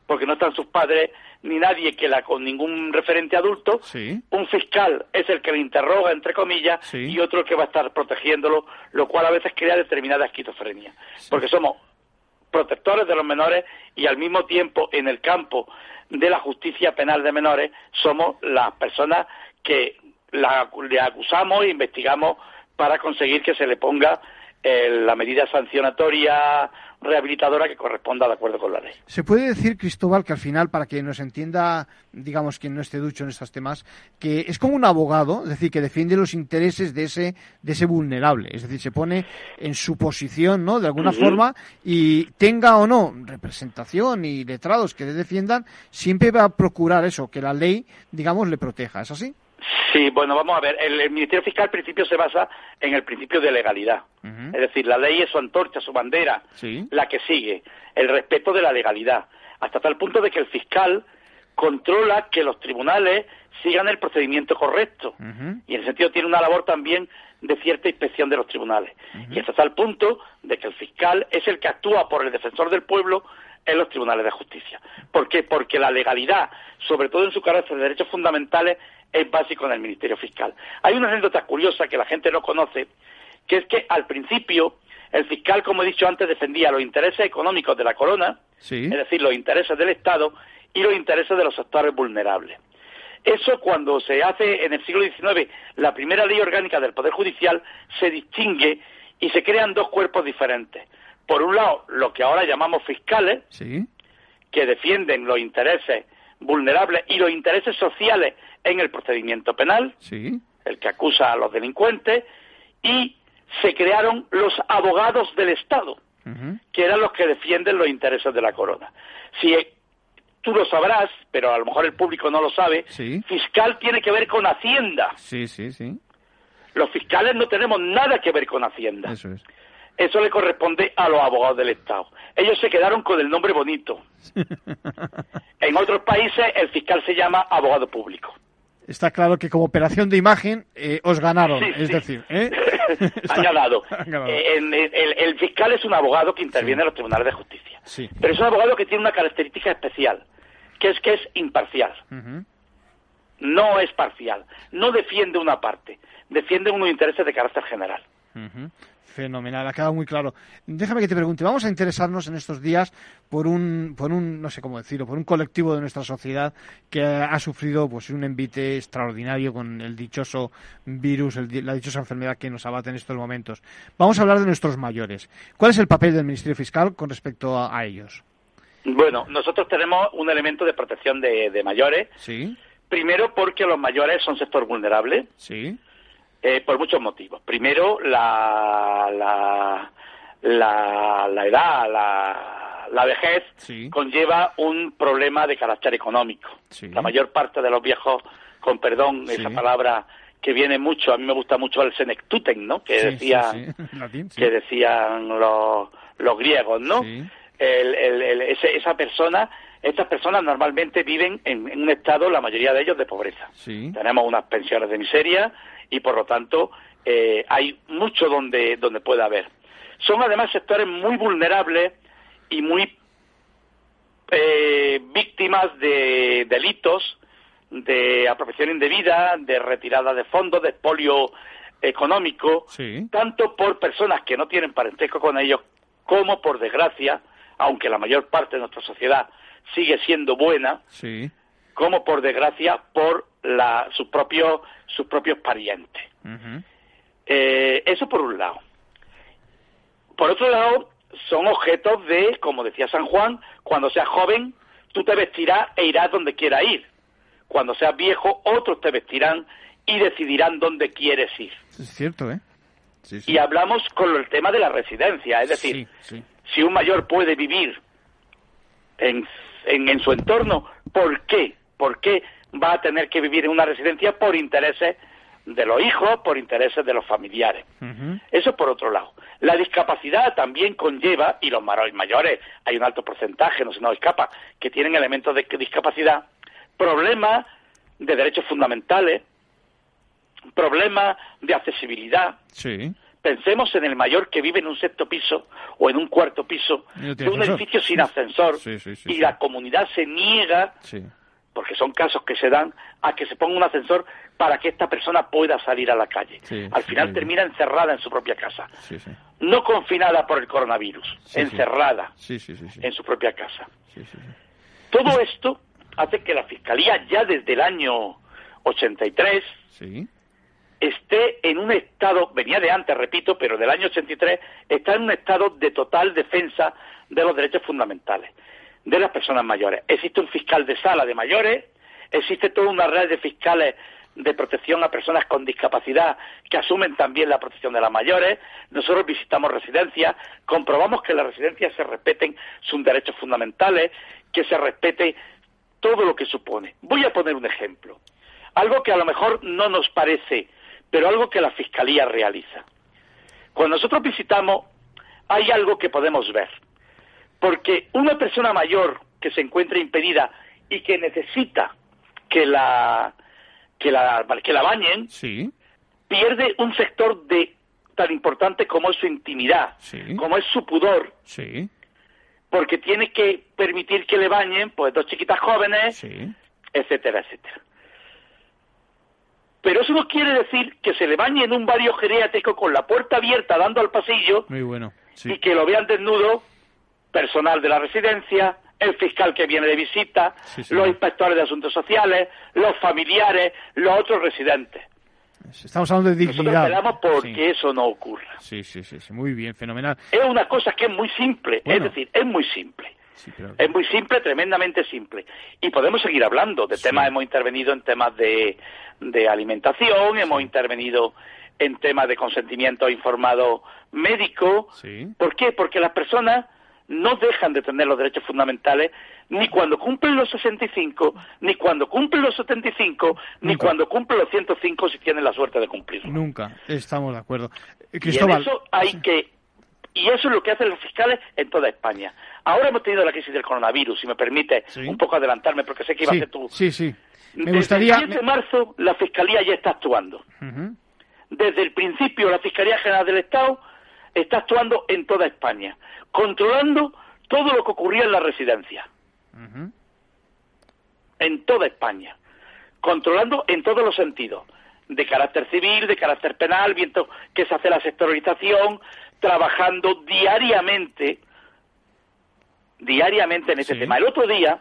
porque no están sus padres ni nadie que la con ningún referente adulto, un fiscal es el que le interroga, entre comillas, y otro el que va a estar protegiéndolo, lo cual a veces crea determinada esquizofrenia. Porque somos protectores de los menores y al mismo tiempo en el campo de la justicia penal de menores somos las personas que la, le acusamos e investigamos para conseguir que se le ponga eh, la medida sancionatoria rehabilitadora que corresponda de acuerdo con la ley. Se puede decir, Cristóbal, que al final, para que nos entienda, digamos, quien no esté ducho en estos temas, que es como un abogado, es decir, que defiende los intereses de ese, de ese vulnerable, es decir, se pone en su posición, ¿no?, de alguna forma, y tenga o no representación y letrados que le defiendan, siempre va a procurar eso, que la ley, digamos, le proteja, ¿es así? Sí, bueno, vamos a ver. El, Ministerio Fiscal al principio se basa en el principio de legalidad. Es decir, la ley es su antorcha, su bandera, la que sigue. El respeto de la legalidad. Hasta tal punto de que el fiscal controla que los tribunales sigan el procedimiento correcto. Y en ese sentido tiene una labor también de cierta inspección de los tribunales. Y hasta tal punto de que el fiscal es el que actúa por el defensor del pueblo en los tribunales de justicia. ¿Por qué? Porque la legalidad, sobre todo en su carácter de derechos fundamentales, es básico en el Ministerio Fiscal. Hay una anécdota curiosa que la gente no conoce, que es que al principio el fiscal, como he dicho antes, defendía los intereses económicos de la corona, es decir, los intereses del Estado y los intereses de los sectores vulnerables. Eso cuando se hace en el siglo XIX la primera ley orgánica del Poder Judicial se distingue y se crean dos cuerpos diferentes. Por un lado, lo que ahora llamamos fiscales, que defienden los intereses vulnerables y los intereses sociales en el procedimiento penal, el que acusa a los delincuentes, y se crearon los abogados del Estado, que eran los que defienden los intereses de la corona. Si tú lo sabrás, pero a lo mejor el público no lo sabe, fiscal tiene que ver con Hacienda. Sí, sí, sí. Los fiscales no tenemos nada que ver con Hacienda. Eso es. Eso le corresponde a los abogados del Estado. Ellos se quedaron con el nombre bonito. en otros países el fiscal se llama abogado público. Está claro que como operación de imagen eh, os ganaron, es decir, ¿eh? han ganado. Eh, el, fiscal es un abogado que interviene en los tribunales de justicia, pero es un abogado que tiene una característica especial, que es que es imparcial. No es parcial, no defiende una parte, defiende unos intereses de carácter general. Fenomenal, ha quedado muy claro. Déjame que te pregunte, vamos a interesarnos en estos días por un, por un, no sé cómo decirlo, por un colectivo de nuestra sociedad que ha sufrido pues un envite extraordinario con el dichoso virus, la dichosa enfermedad que nos abate en estos momentos. Vamos a hablar de nuestros mayores. ¿Cuál es el papel del Ministerio Fiscal con respecto a, ellos? Bueno, nosotros tenemos un elemento de protección de, de mayores. Sí. Primero porque los mayores son sector vulnerable. Sí eh, por muchos motivos. Primero, la, la, la, edad, la, la vejez conlleva un problema de carácter económico. La mayor parte de los viejos, con perdón, esa palabra que viene mucho, a mí me gusta mucho el senectuten, ¿no? Que decía, que decían los, los griegos, ¿no? El, el, esa persona, estas personas normalmente viven en, en, un estado, la mayoría de ellos, de pobreza. Tenemos unas pensiones de miseria, y por lo tanto eh, hay mucho donde, donde puede haber. Son además sectores muy vulnerables y muy eh, víctimas de delitos de apropiación indebida, de retirada de fondos, de expolio económico, tanto por personas que no tienen parentesco con ellos, como por desgracia, aunque la mayor parte de nuestra sociedad sigue siendo buena, como por desgracia por la, sus propios sus propios parientes. Eh, eso por un lado. Por otro lado, son objetos de, como decía San Juan, cuando seas joven, tú te vestirás e irás donde quieras ir. Cuando seas viejo, otros te vestirán y decidirán dónde quieres ir. Es cierto, ¿eh? Y hablamos con el tema de la residencia, es decir, si un mayor puede vivir en, en, su entorno, ¿por qué? ¿Por qué va a tener que vivir en una residencia por intereses de los hijos, por intereses de los familiares? Eso por otro lado. La discapacidad también conlleva, y los mayores, hay un alto porcentaje, no se nos escapa, que tienen elementos de discapacidad, problemas de derechos fundamentales, problemas de accesibilidad. Sí. Pensemos en el mayor que vive en un sexto piso o en un cuarto piso de un edificio sin ascensor y la comunidad se niega, porque son casos que se dan, a que se ponga un ascensor para que esta persona pueda salir a la calle. Al final termina encerrada en su propia casa. No confinada por el coronavirus, encerrada en su propia casa. Todo esto hace que la Fiscalía ya desde el año 83 esté en un estado, venía de antes, repito, pero del año 83, está en un estado de total defensa de los derechos fundamentales de las personas mayores. Existe un fiscal de sala de mayores, existe toda una red de fiscales de protección a personas con discapacidad que asumen también la protección de las mayores. Nosotros visitamos residencias, comprobamos que las residencias se respeten sus derechos fundamentales, que se respete todo lo que supone. Voy a poner un ejemplo. Algo que a lo mejor no nos parece pero algo que la Fiscalía realiza. Cuando nosotros visitamos, hay algo que podemos ver. Porque una persona mayor que se encuentra impedida y que necesita que la que la, que la bañen, pierde un sector de tan importante como es su intimidad, como es su pudor, porque tiene que permitir que le bañen pues dos chiquitas jóvenes, etcétera, etcétera. Pero eso no quiere decir que se le bañe en un barrio geriátrico con la puerta abierta dando al pasillo Muy bueno, y que lo vean desnudo personal de la residencia, el fiscal que viene de visita, los inspectores de asuntos sociales, los familiares, los otros residentes. Estamos hablando de dignidad. Nosotros por que eso no ocurra. Sí, sí, sí, muy bien, fenomenal. Es una cosa que es muy simple, es decir, es muy simple. Es muy simple, tremendamente simple. Y podemos seguir hablando de temas, hemos intervenido en temas de, de alimentación, hemos intervenido en temas de consentimiento informado médico. ¿Por qué? Porque las personas no dejan de tener los derechos fundamentales ni cuando cumplen los 65, ni cuando cumplen los 75, ni cuando cumplen los 105 si tienen la suerte de cumplirlo. Nunca, estamos de acuerdo. Cristóbal, y eso hay que y eso es lo que hacen los fiscales en toda España. Ahora hemos tenido la crisis del coronavirus, si me permite un poco adelantarme, porque sé que iba a ser tú. Sí, sí. Me gustaría... Desde el 7 de marzo la Fiscalía ya está actuando. Desde el principio la Fiscalía General del Estado está actuando en toda España, controlando todo lo que ocurría en la residencia. En toda España. Controlando en todos los sentidos. De carácter civil, de carácter penal, viendo que se hace la sectorización, trabajando diariamente, diariamente en ese tema. El otro día,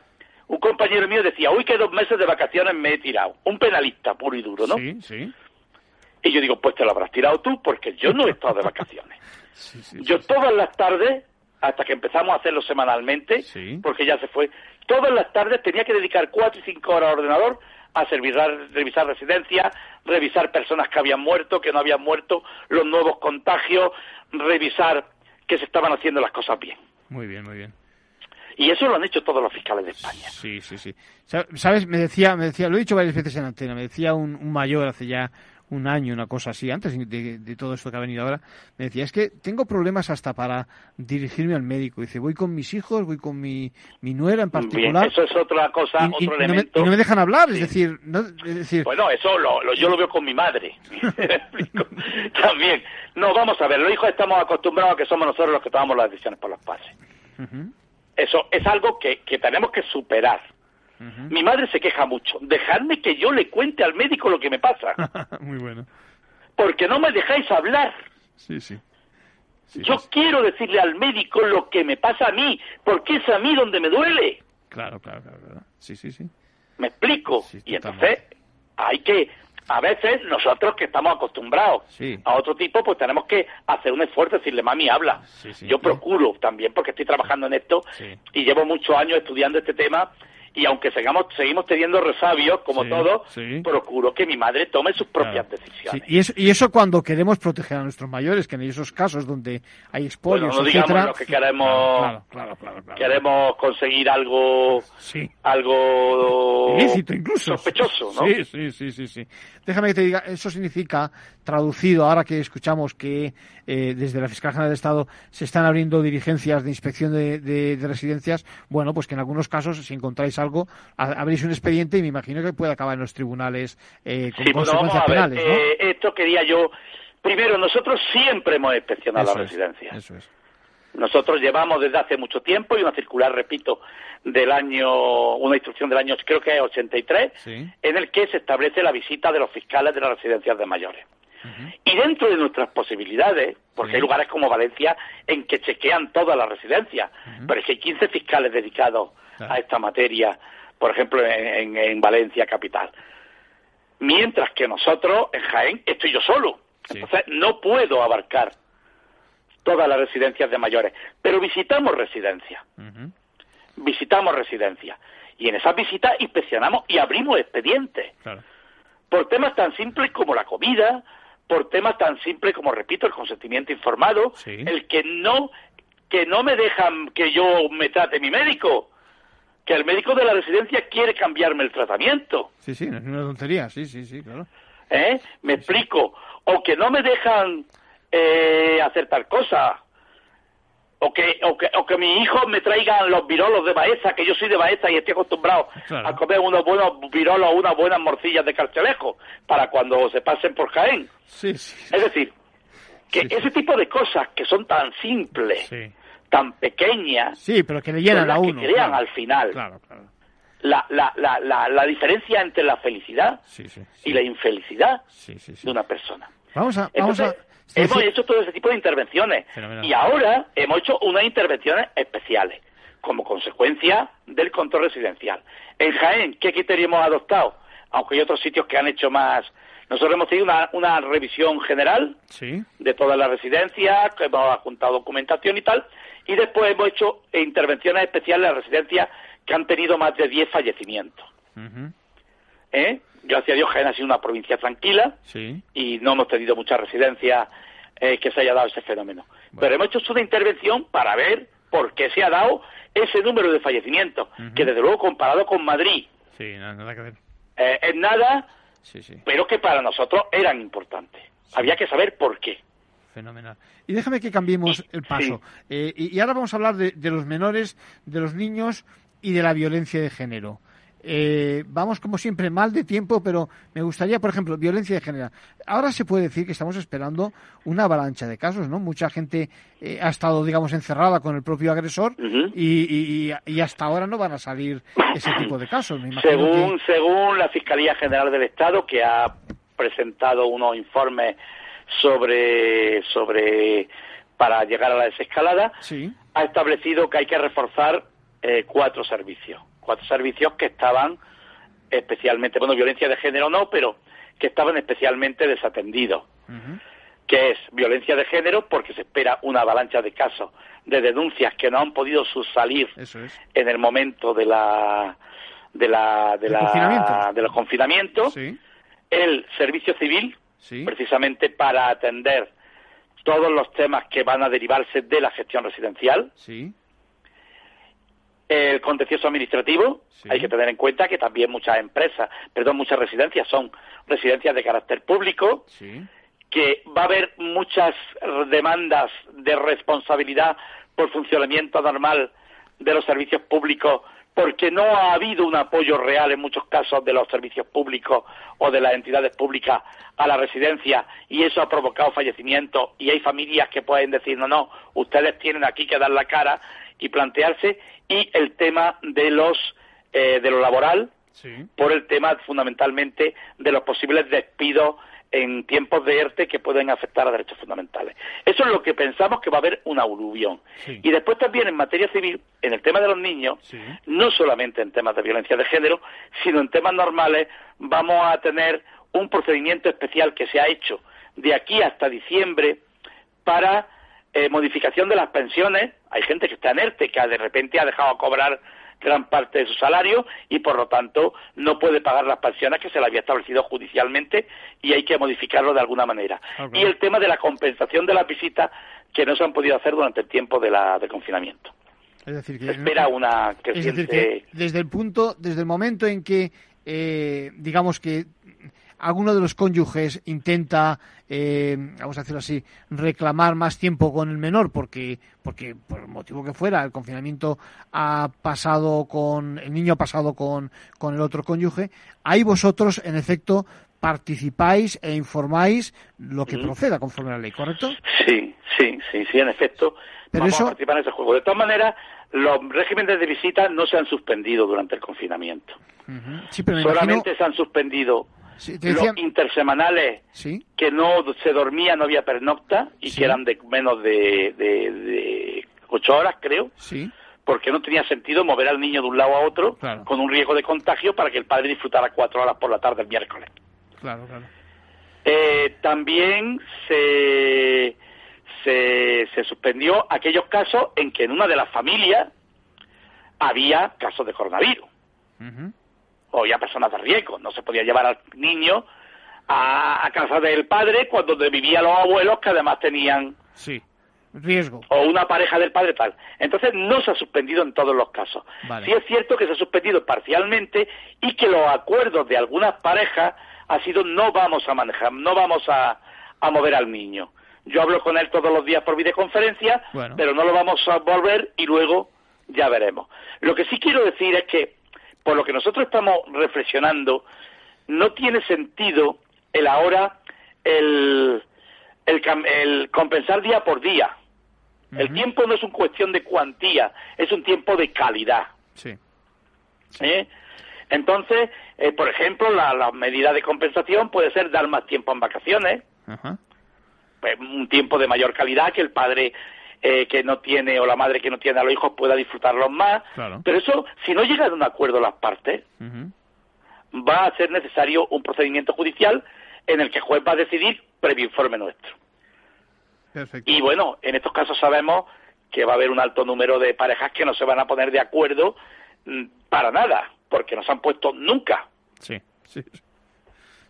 un compañero mío decía, uy, que dos meses de vacaciones me he tirado. Un penalista puro y duro, ¿no? Sí, sí. Y yo digo, pues te lo habrás tirado tú, porque yo no he estado de vacaciones. yo todas las tardes, hasta que empezamos a hacerlo semanalmente, porque ya se fue, todas las tardes tenía que dedicar cuatro y cinco horas al ordenador a servir, revisar residencias, revisar personas que habían muerto, que no habían muerto, los nuevos contagios, revisar que se estaban haciendo las cosas bien. Muy bien, muy bien. Y eso lo han hecho todos los fiscales de España. Sí, sí, sí. Sabes, me decía, me decía, lo he dicho varias veces en antena, me decía un, mayor hace ya un año, una cosa así, antes de, todo esto que ha venido ahora, me decía, es que tengo problemas hasta para dirigirme al médico. Dice, voy con mis hijos, voy con mi, mi nuera en particular. eso es otra cosa, y, otro elemento. No me, dejan hablar, es, decir, no, es decir... Bueno, eso lo, yo lo veo con mi madre. También. No, vamos a ver, los hijos estamos acostumbrados a que somos nosotros los que tomamos las decisiones por los padres. Eso es algo que, que tenemos que superar. Mi madre se queja mucho. Dejadme que yo le cuente al médico lo que me pasa. Muy bueno. Porque no me dejáis hablar. Sí, sí. yo quiero decirle al médico lo que me pasa a mí, porque es a mí donde me duele. Claro, claro, claro. Sí, sí, sí. ¿Me explico? y entonces hay que, a veces nosotros que estamos acostumbrados a otro tipo, pues tenemos que hacer un esfuerzo, decirle, mami, habla. yo procuro también, porque estoy trabajando en esto y llevo muchos años estudiando este tema y aunque seguimos, seguimos teniendo resabios, como todos, procuro que mi madre tome sus propias decisiones. Y, eso, y eso cuando queremos proteger a nuestros mayores, que en esos casos donde hay expolios, bueno, no digamos lo que queremos, queremos conseguir algo, algo ilícito incluso, sospechoso, ¿no? Sí, sí, sí, sí, Déjame que te diga, eso significa, traducido, ahora que escuchamos que eh, desde la Fiscalía General de Estado se están abriendo dirigencias de inspección de, de residencias, bueno, pues que en algunos casos, si encontráis algo, abrís un expediente y me imagino que puede acabar en los tribunales eh, con consecuencias penales. Eh, esto quería yo. Primero, nosotros siempre hemos inspeccionado la residencia. Eso es. Nosotros llevamos desde hace mucho tiempo y una circular, repito, del año, una instrucción del año, creo que es 83, en el que se establece la visita de los fiscales de las residencias de mayores. Y dentro de nuestras posibilidades, porque hay lugares como Valencia en que chequean todas las residencias, pero es que hay 15 fiscales dedicados a esta materia, por ejemplo, en, Valencia capital. Mientras que nosotros, en Jaén, estoy yo solo. Entonces, no puedo abarcar todas las residencias de mayores, pero visitamos residencias. Visitamos residencias. Y en esas visitas inspeccionamos y abrimos expedientes. Por temas tan simples como la comida, por temas tan simples como, repito, el consentimiento informado, el que no, que no me dejan que yo me trate mi médico que el médico de la residencia quiere cambiarme el tratamiento. Sí, sí, no es una tontería, sí, sí, sí, claro. ¿Eh? Me explico. O que no me dejan eh, hacer tal cosa. O que, o, que, o que mis hijos me traigan los virolos de Baeza, que yo soy de Baeza y estoy acostumbrado a comer unos buenos virolos, unas buenas morcillas de carcelejo, para cuando se pasen por Jaén. Sí, sí. Es decir, que ese tipo de cosas que son tan simples, tan pequeña sí, pero que le llenan a uno, que crean al final. La, la, la, la, diferencia entre la felicidad y la infelicidad de una persona. Vamos a, vamos a... Hemos hecho todo ese tipo de intervenciones y ahora hemos hecho unas intervenciones especiales como consecuencia del control residencial. En Jaén, ¿qué criterio hemos adoptado? Aunque hay otros sitios que han hecho más nosotros hemos tenido una, una revisión general de todas las residencias, hemos juntado documentación y tal, y después hemos hecho intervenciones especiales en las residencias que han tenido más de 10 fallecimientos. ¿Eh? Gracias a Dios, Jaén ha sido una provincia tranquila y no hemos tenido muchas residencias eh, que se haya dado ese fenómeno. Pero hemos hecho una intervención para ver por qué se ha dado ese número de fallecimientos, que desde luego comparado con Madrid, nada que ver. Eh, es nada, pero que para nosotros eran importantes. Había que saber por qué. Fenomenal. Y déjame que cambiemos el paso. Eh, y, ahora vamos a hablar de, los menores, de los niños y de la violencia de género. Eh, vamos, como siempre, mal de tiempo, pero me gustaría, por ejemplo, violencia de género. Ahora se puede decir que estamos esperando una avalancha de casos, ¿no? Mucha gente eh, ha estado, digamos, encerrada con el propio agresor y, hasta ahora no van a salir ese tipo de casos. según, según la Fiscalía General del Estado, que ha presentado unos informes sobre, sobre para llegar a la desescalada, ha establecido que hay que reforzar eh, cuatro servicios. Cuatro servicios que estaban especialmente, bueno, violencia de género no, pero que estaban especialmente desatendidos. Que es violencia de género porque se espera una avalancha de casos de denuncias que no han podido subsalir en el momento de la de la de, la, de los confinamientos. El servicio civil, precisamente para atender todos los temas que van a derivarse de la gestión residencial. El contencioso administrativo. Hay que tener en cuenta que también muchas empresas, perdón, muchas residencias son residencias de carácter público. Que va a haber muchas demandas de responsabilidad por funcionamiento normal de los servicios públicos porque no ha habido un apoyo real en muchos casos de los servicios públicos o de las entidades públicas a la residencia y eso ha provocado fallecimientos y hay familias que pueden decir no, no, ustedes tienen aquí que dar la cara y plantearse y el tema de los eh, de lo laboral por el tema fundamentalmente de los posibles despidos en tiempos de ERTE que pueden afectar a derechos fundamentales. Eso es lo que pensamos que va a haber una aluvión. Y después también en materia civil, en el tema de los niños, no solamente en temas de violencia de género, sino en temas normales, vamos a tener un procedimiento especial que se ha hecho de aquí hasta diciembre para eh, modificación de las pensiones. Hay gente que está en ERTE, que de repente ha dejado de cobrar gran parte de su salario y por lo tanto no puede pagar las pensiones que se le había establecido judicialmente y hay que modificarlo de alguna manera. Y el tema de la compensación de las visitas que no se han podido hacer durante el tiempo de la, de confinamiento. Es decir, que, espera una creciente... desde el punto, desde el momento en que, eh, digamos que alguno de los cónyuges intenta, eh, vamos a decirlo así, reclamar más tiempo con el menor porque, porque por el motivo que fuera, el confinamiento ha pasado con, el niño ha pasado con, con el otro cónyuge, ahí vosotros, en efecto, participáis e informáis lo que proceda conforme a la ley, ¿correcto? Sí, sí, sí, sí, en efecto. Pero vamos a participar en ese juego. De todas maneras, los regímenes de visita no se han suspendido durante el confinamiento. Solamente se han suspendido los intersemanales que no se dormía, no había pernocta y que eran de menos de, de, ocho horas, creo. Porque no tenía sentido mover al niño de un lado a otro con un riesgo de contagio para que el padre disfrutara cuatro horas por la tarde el miércoles. Claro, claro. Eh, también se, se, se suspendió aquellos casos en que en una de las familias había casos de coronavirus o ya personas de riesgo. No se podía llevar al niño a, casa del padre cuando vivían los abuelos que además tenían sí. riesgo. O una pareja del padre tal. Entonces no se ha suspendido en todos los casos. Sí es cierto que se ha suspendido parcialmente y que los acuerdos de algunas parejas ha sido no vamos a manejar, no vamos a, a mover al niño. Yo hablo con él todos los días por videoconferencia, pero no lo vamos a volver y luego ya veremos. Lo que sí quiero decir es que por lo que nosotros estamos reflexionando, no tiene sentido el ahora el, el, compensar día por día. El tiempo no es una cuestión de cuantía, es un tiempo de calidad. Sí. ¿Eh? Entonces, eh, por ejemplo, la, medida de compensación puede ser dar más tiempo en vacaciones, pues, un tiempo de mayor calidad que el padre eh, que no tiene o la madre que no tiene a los hijos pueda disfrutarlos más. Pero eso, si no llegan a un acuerdo las partes, va a ser necesario un procedimiento judicial en el que el juez va a decidir previo informe nuestro. Y bueno, en estos casos sabemos que va a haber un alto número de parejas que no se van a poner de acuerdo mm, para nada, porque no se han puesto nunca. Sí, sí.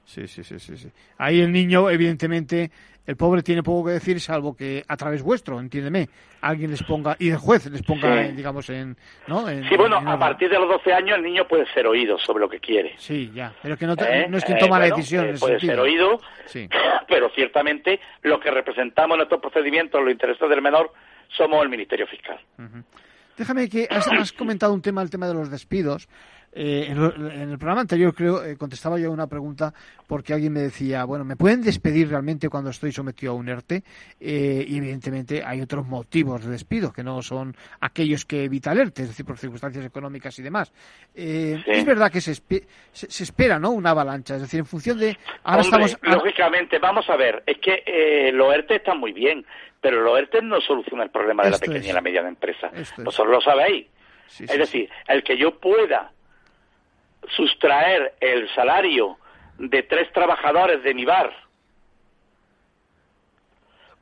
Sí, sí, sí, sí, Ahí el niño, evidentemente, el pobre tiene poco que decir, salvo que a través vuestro, entiéndeme, alguien les ponga, y el juez les ponga, digamos, en, ¿no? sí, bueno, a partir de los 12 años el niño puede ser oído sobre lo que quiere. Sí, ya, pero que no, ¿Eh? es quien toma la eh, decisión. Eh, puede ser oído, sí. pero ciertamente lo que representamos en estos procedimientos, los intereses del menor, somos el Ministerio Fiscal. Déjame que has, comentado un tema, el tema de los despidos. Eh, en, el programa anterior creo eh, contestaba yo una pregunta porque alguien me decía, bueno, ¿me pueden despedir realmente cuando estoy sometido a un ERTE? Eh, y evidentemente hay otros motivos de despido que no son aquellos que evita el ERTE, es decir, por circunstancias económicas y demás. Es verdad que se, se, espera, ¿no? Una avalancha, es decir, en función de... Ahora estamos... Lógicamente, vamos a ver, es que los ERTE están muy bien, pero los ERTE no solucionan el problema de la pequeña y la mediana empresa. Vosotros lo sabéis. es decir, el que yo pueda sustraer el salario de tres trabajadores de mi bar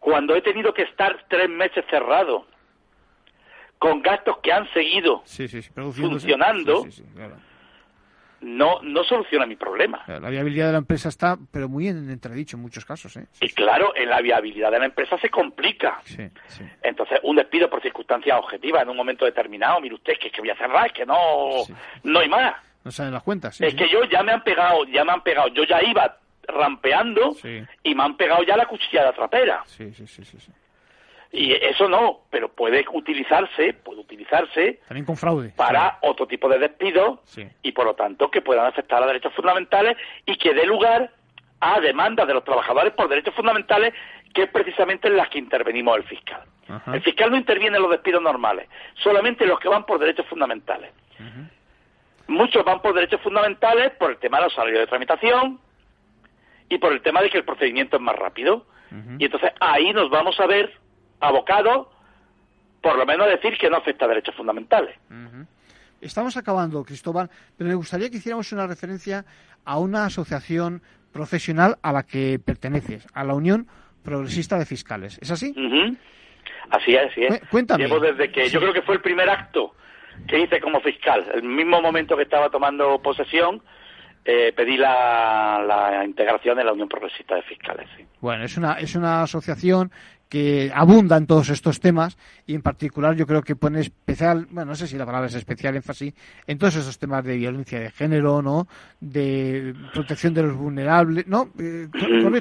cuando he tenido que estar tres meses cerrado con gastos que han seguido funcionando no, no soluciona mi problema. La viabilidad de la empresa está, pero muy en entredicho en muchos casos. ¿eh? Y claro, en la viabilidad de la empresa se complica. Entonces, un despido por circunstancias objetivas en un momento determinado, mire usted, que es que voy a cerrar, es que no, no hay más. No salen las cuentas. es que yo ya me han pegado, ya me han pegado, yo ya iba rampeando y me han pegado ya la cuchilla de trapera. Sí, sí, sí, sí. Y eso no, pero puede utilizarse, puede utilizarse también con fraude para otro tipo de despidos y por lo tanto que puedan afectar a derechos fundamentales y que dé lugar a demandas de los trabajadores por derechos fundamentales que es precisamente en las que intervenimos el fiscal. El fiscal no interviene en los despidos normales, solamente en los que van por derechos fundamentales. Muchos van por derechos fundamentales por el tema de los salarios de tramitación y por el tema de que el procedimiento es más rápido. Y entonces ahí nos vamos a ver abocado, por lo menos decir que no afecta a derechos fundamentales. Estamos acabando, Cristóbal, pero me gustaría que hiciéramos una referencia a una asociación profesional a la que perteneces, a la Unión Progresista de Fiscales. ¿Es así? Así es, así es. Cuéntame. Llevo desde que, yo creo que fue el primer acto que hice como fiscal, el mismo momento que estaba tomando posesión, eh, pedí la, la, integración de la Unión Progresista de Fiscales. Bueno, es una, es una asociación que abunda en todos estos temas y en particular yo creo que pone especial, bueno, no sé si la palabra es especial énfasis, en todos esos temas de violencia de género, ¿no? De protección de los vulnerables, ¿no? Eh,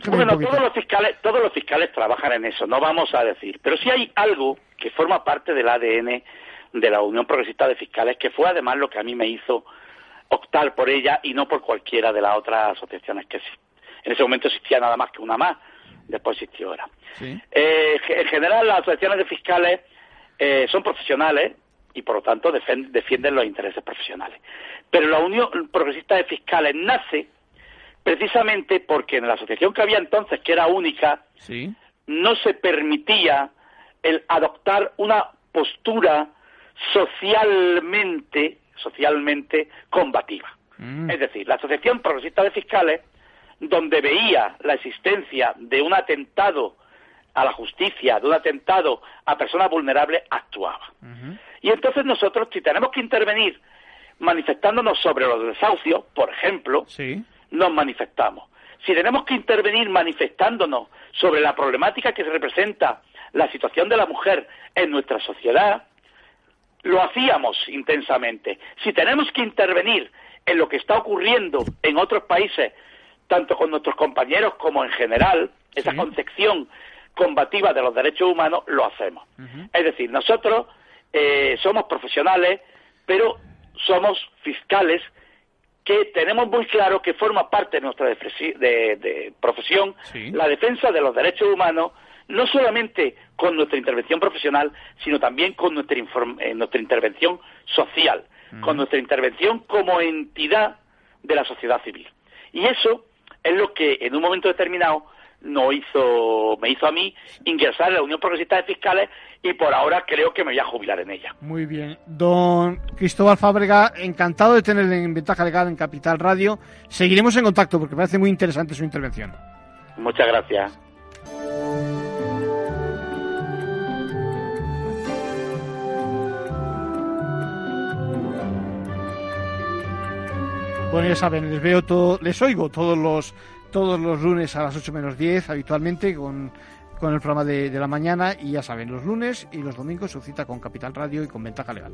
bueno, todos los fiscales, todos los fiscales trabajan en eso, no vamos a decir, pero si hay algo que forma parte del ADN de la Unión Progresista de Fiscales, que fue además lo que a mí me hizo optar por ella y no por cualquiera de las otras asociaciones que en ese momento existía nada más que una más después existió ahora. Eh, en general, las asociaciones de fiscales eh, son profesionales y, por lo tanto, defienden los intereses profesionales. Pero la Unión Progresista de Fiscales nace precisamente porque en la asociación que había entonces, que era única, no se permitía el adoptar una postura socialmente, socialmente combativa. Mm. Es decir, la Asociación Progresista de Fiscales donde veía la existencia de un atentado a la justicia, de un atentado a personas vulnerables, actuaba. Y entonces nosotros, si tenemos que intervenir manifestándonos sobre los desahucios, por ejemplo, nos manifestamos. Si tenemos que intervenir manifestándonos sobre la problemática que representa la situación de la mujer en nuestra sociedad, lo hacíamos intensamente. Si tenemos que intervenir en lo que está ocurriendo en otros países tanto con nuestros compañeros como en general, esa concepción combativa de los derechos humanos, lo hacemos. Es decir, nosotros eh, somos profesionales, pero somos fiscales que tenemos muy claro que forma parte de nuestra de, profesión la defensa de los derechos humanos, no solamente con nuestra intervención profesional, sino también con nuestra, eh, nuestra intervención social, con nuestra intervención como entidad de la sociedad civil. Y eso es lo que en un momento determinado no hizo, me hizo a mí ingresar en la Unión Progresista de Fiscales y por ahora creo que me voy a jubilar en ella. Muy bien. Don Cristóbal Fábrega, encantado de tenerle en Ventaja Legal en Capital Radio. Seguiremos en contacto porque parece muy interesante su intervención. Muchas gracias. Bueno, ya saben, les veo todo, les oigo todos los todos los lunes a las 8 menos 10 habitualmente con, con el programa de, de la mañana y ya saben, los lunes y los domingos se cita con Capital Radio y con Ventaja Legal.